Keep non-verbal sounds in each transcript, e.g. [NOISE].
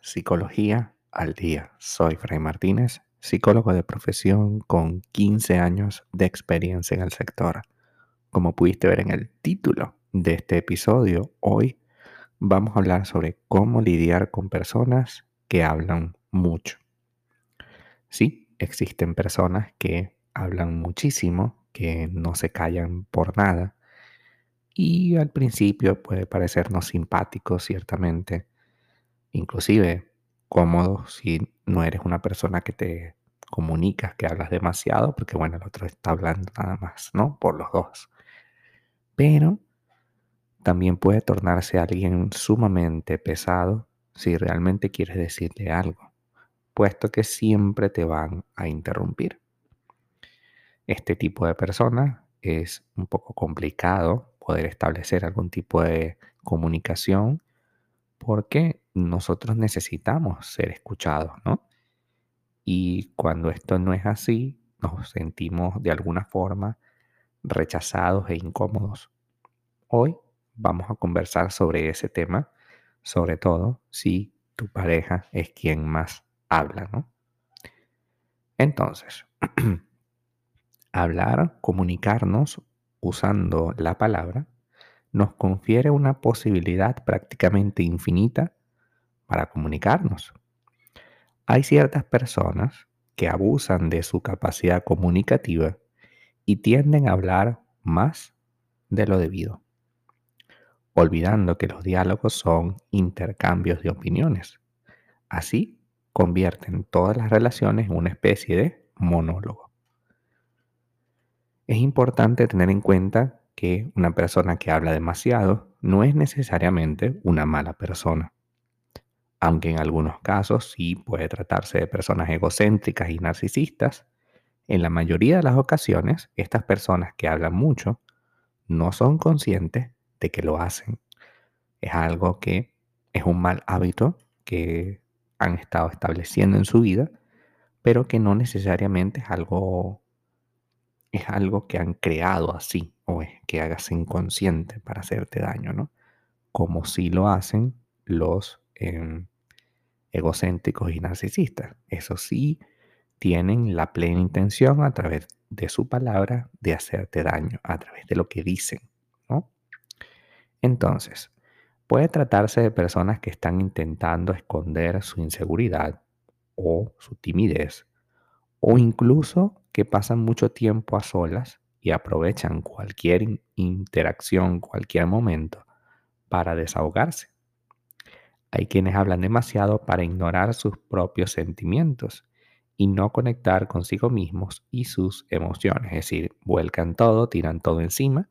Psicología al Día. Soy Fray Martínez, psicólogo de profesión con 15 años de experiencia en el sector. Como pudiste ver en el título de este episodio, hoy vamos a hablar sobre cómo lidiar con personas que hablan mucho. Sí, existen personas que hablan muchísimo, que no se callan por nada. Y al principio puede parecernos simpático, ciertamente, inclusive cómodo si no eres una persona que te comunicas, que hablas demasiado, porque bueno, el otro está hablando nada más, ¿no? Por los dos. Pero también puede tornarse alguien sumamente pesado si realmente quieres decirle algo, puesto que siempre te van a interrumpir. Este tipo de persona es un poco complicado poder establecer algún tipo de comunicación porque nosotros necesitamos ser escuchados, ¿no? Y cuando esto no es así, nos sentimos de alguna forma rechazados e incómodos. Hoy vamos a conversar sobre ese tema, sobre todo si tu pareja es quien más habla, ¿no? Entonces, [CLEARS THROAT] hablar, comunicarnos usando la palabra nos confiere una posibilidad prácticamente infinita para comunicarnos. Hay ciertas personas que abusan de su capacidad comunicativa y tienden a hablar más de lo debido, olvidando que los diálogos son intercambios de opiniones. Así convierten todas las relaciones en una especie de monólogo. Es importante tener en cuenta que una persona que habla demasiado no es necesariamente una mala persona. Aunque en algunos casos sí puede tratarse de personas egocéntricas y narcisistas, en la mayoría de las ocasiones estas personas que hablan mucho no son conscientes de que lo hacen. Es algo que es un mal hábito que han estado estableciendo en su vida, pero que no necesariamente es algo es algo que han creado así o es que hagas inconsciente para hacerte daño, ¿no? Como si lo hacen los em, egocéntricos y narcisistas. Eso sí, tienen la plena intención a través de su palabra de hacerte daño, a través de lo que dicen. Entonces, puede tratarse de personas que están intentando esconder su inseguridad o su timidez, o incluso que pasan mucho tiempo a solas y aprovechan cualquier interacción, cualquier momento para desahogarse. Hay quienes hablan demasiado para ignorar sus propios sentimientos y no conectar consigo mismos y sus emociones. Es decir, vuelcan todo, tiran todo encima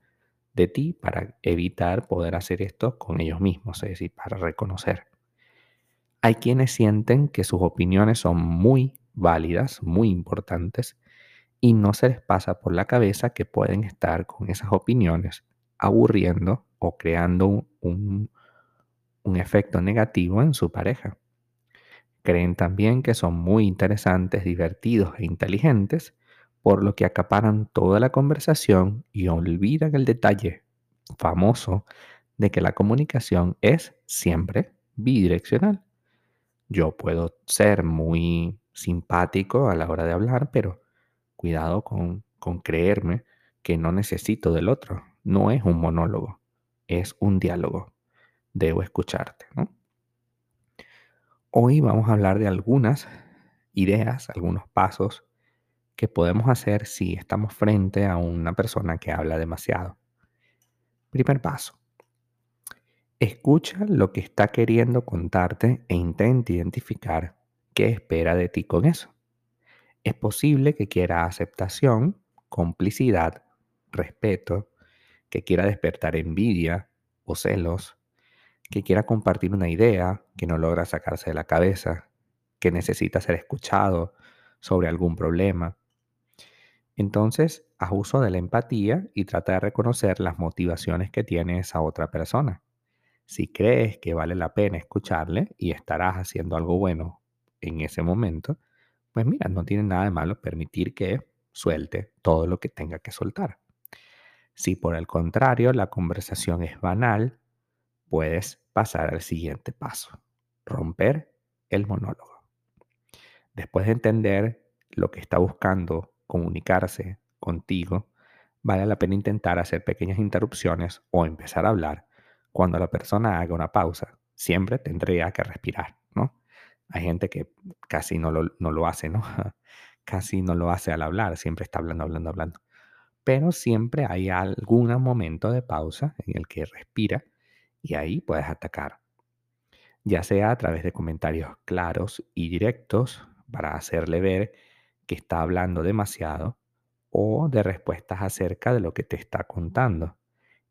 de ti para evitar poder hacer esto con ellos mismos, es decir, para reconocer. Hay quienes sienten que sus opiniones son muy válidas, muy importantes, y no se les pasa por la cabeza que pueden estar con esas opiniones aburriendo o creando un, un, efecto negativo en su pareja. Creen también que son muy interesantes, divertidos e inteligentes, por lo que acaparan toda la conversación y olvidan el detalle famoso de que la comunicación es siempre bidireccional. Yo puedo ser muy simpático a la hora de hablar, pero cuidado con, creerme que no necesito del otro. No es un monólogo, es un diálogo. Debo escucharte. Hoy vamos a hablar de algunas ideas, algunos pasos que podemos hacer si estamos frente a una persona que habla demasiado. Primer paso. Escucha lo que está queriendo contarte e intenta identificar qué espera de ti con eso. Es posible que quiera aceptación, complicidad, respeto, que quiera despertar envidia o celos, que quiera compartir una idea que no logra sacarse de la cabeza, que necesita ser escuchado sobre algún problema. Entonces, haz uso de la empatía y trata de reconocer las motivaciones que tiene esa otra persona. Si crees que vale la pena escucharle y estarás haciendo algo bueno en ese momento, pues mira, no tiene nada de malo permitir que suelte todo lo que tenga que soltar. Si por el contrario la conversación es banal, puedes pasar al siguiente paso. romper el monólogo. Después de entender lo que está buscando comunicarse contigo, vale la pena intentar hacer pequeñas interrupciones o empezar a hablar cuando la persona haga una pausa. Siempre tendría que respirar, ¿no? Hay gente que casi no lo, hace, ¿no? [LAUGHS] casi no lo hace al hablar, siempre está hablando, hablando, hablando. Pero siempre hay algún momento de pausa en el que respira y ahí puedes atacar. Ya sea a través de comentarios claros y directos para hacerle ver que está hablando demasiado o de respuestas acerca de lo que te está contando.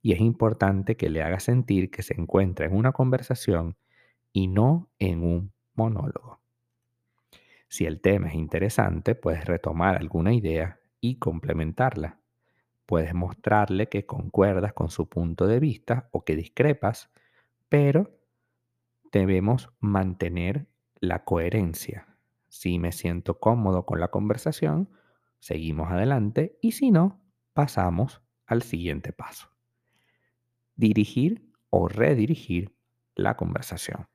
Y es importante que le hagas sentir que se encuentra en una conversación y no en un monólogo. Si el tema es interesante, puedes retomar alguna idea y complementarla. Puedes mostrarle que concuerdas con su punto de vista o que discrepas, pero debemos mantener la coherencia. Si me siento cómodo con la conversación, seguimos adelante y si no, pasamos al siguiente paso. Dirigir o redirigir la conversación.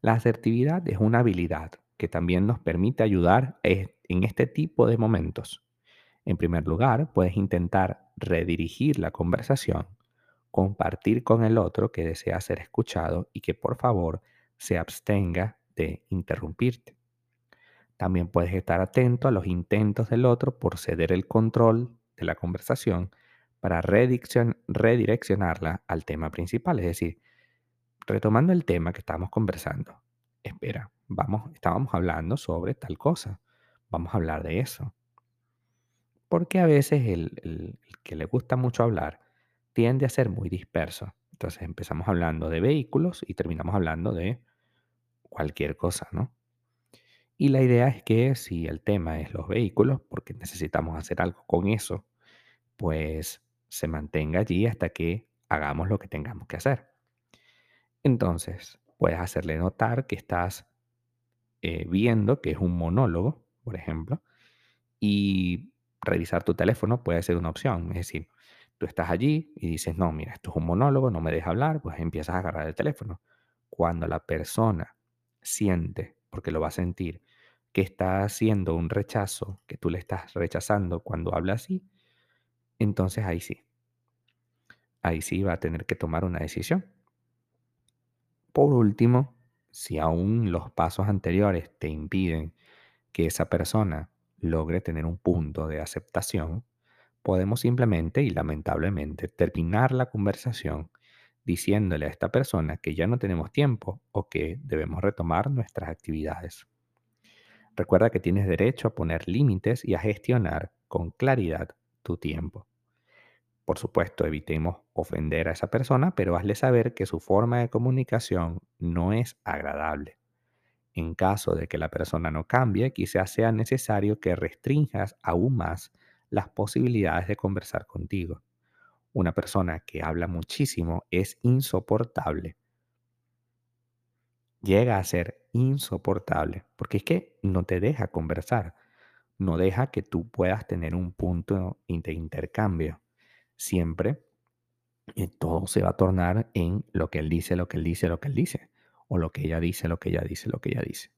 La asertividad es una habilidad que también nos permite ayudar en este tipo de momentos. En primer lugar, puedes intentar redirigir la conversación, compartir con el otro que desea ser escuchado y que por favor se abstenga de interrumpirte. También puedes estar atento a los intentos del otro por ceder el control de la conversación para redireccionarla al tema principal, es decir, retomando el tema que estábamos conversando, espera, vamos, estábamos hablando sobre tal cosa, vamos a hablar de eso. Porque a veces el, que le gusta mucho hablar tiende a ser muy disperso. Entonces empezamos hablando de vehículos y terminamos hablando de cualquier cosa, ¿no? Y la idea es que si el tema es los vehículos, porque necesitamos hacer algo con eso, pues se mantenga allí hasta que hagamos lo que tengamos que hacer. Entonces, puedes hacerle notar que estás eh, viendo que es un monólogo, por ejemplo, y revisar tu teléfono puede ser una opción. Es decir, tú estás allí y dices, no, mira, esto es un monólogo, no me deja hablar, pues empiezas a agarrar el teléfono. Cuando la persona siente, porque lo va a sentir, que está haciendo un rechazo, que tú le estás rechazando cuando habla así, entonces ahí sí. Ahí sí va a tener que tomar una decisión. Por último, si aún los pasos anteriores te impiden que esa persona logre tener un punto de aceptación, podemos simplemente y lamentablemente terminar la conversación diciéndole a esta persona que ya no tenemos tiempo o que debemos retomar nuestras actividades. Recuerda que tienes derecho a poner límites y a gestionar con claridad tu tiempo. Por supuesto, evitemos ofender a esa persona, pero hazle saber que su forma de comunicación no es agradable. En caso de que la persona no cambie, quizás sea necesario que restringas aún más las posibilidades de conversar contigo. Una persona que habla muchísimo es insoportable. Llega a ser insoportable porque es que no te deja conversar, no deja que tú puedas tener un punto de intercambio siempre eh, todo se va a tornar en lo que él dice, lo que él dice, lo que él dice, o lo que ella dice, lo que ella dice, lo que ella dice.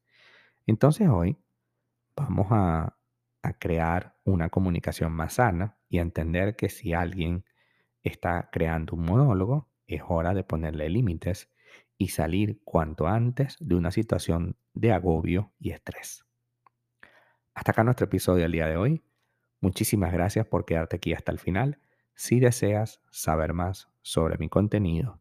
Entonces hoy vamos a, crear una comunicación más sana y a entender que si alguien está creando un monólogo, es hora de ponerle límites y salir cuanto antes de una situación de agobio y estrés. Hasta acá nuestro episodio del día de hoy. Muchísimas gracias por quedarte aquí hasta el final si deseas saber más sobre mi contenido,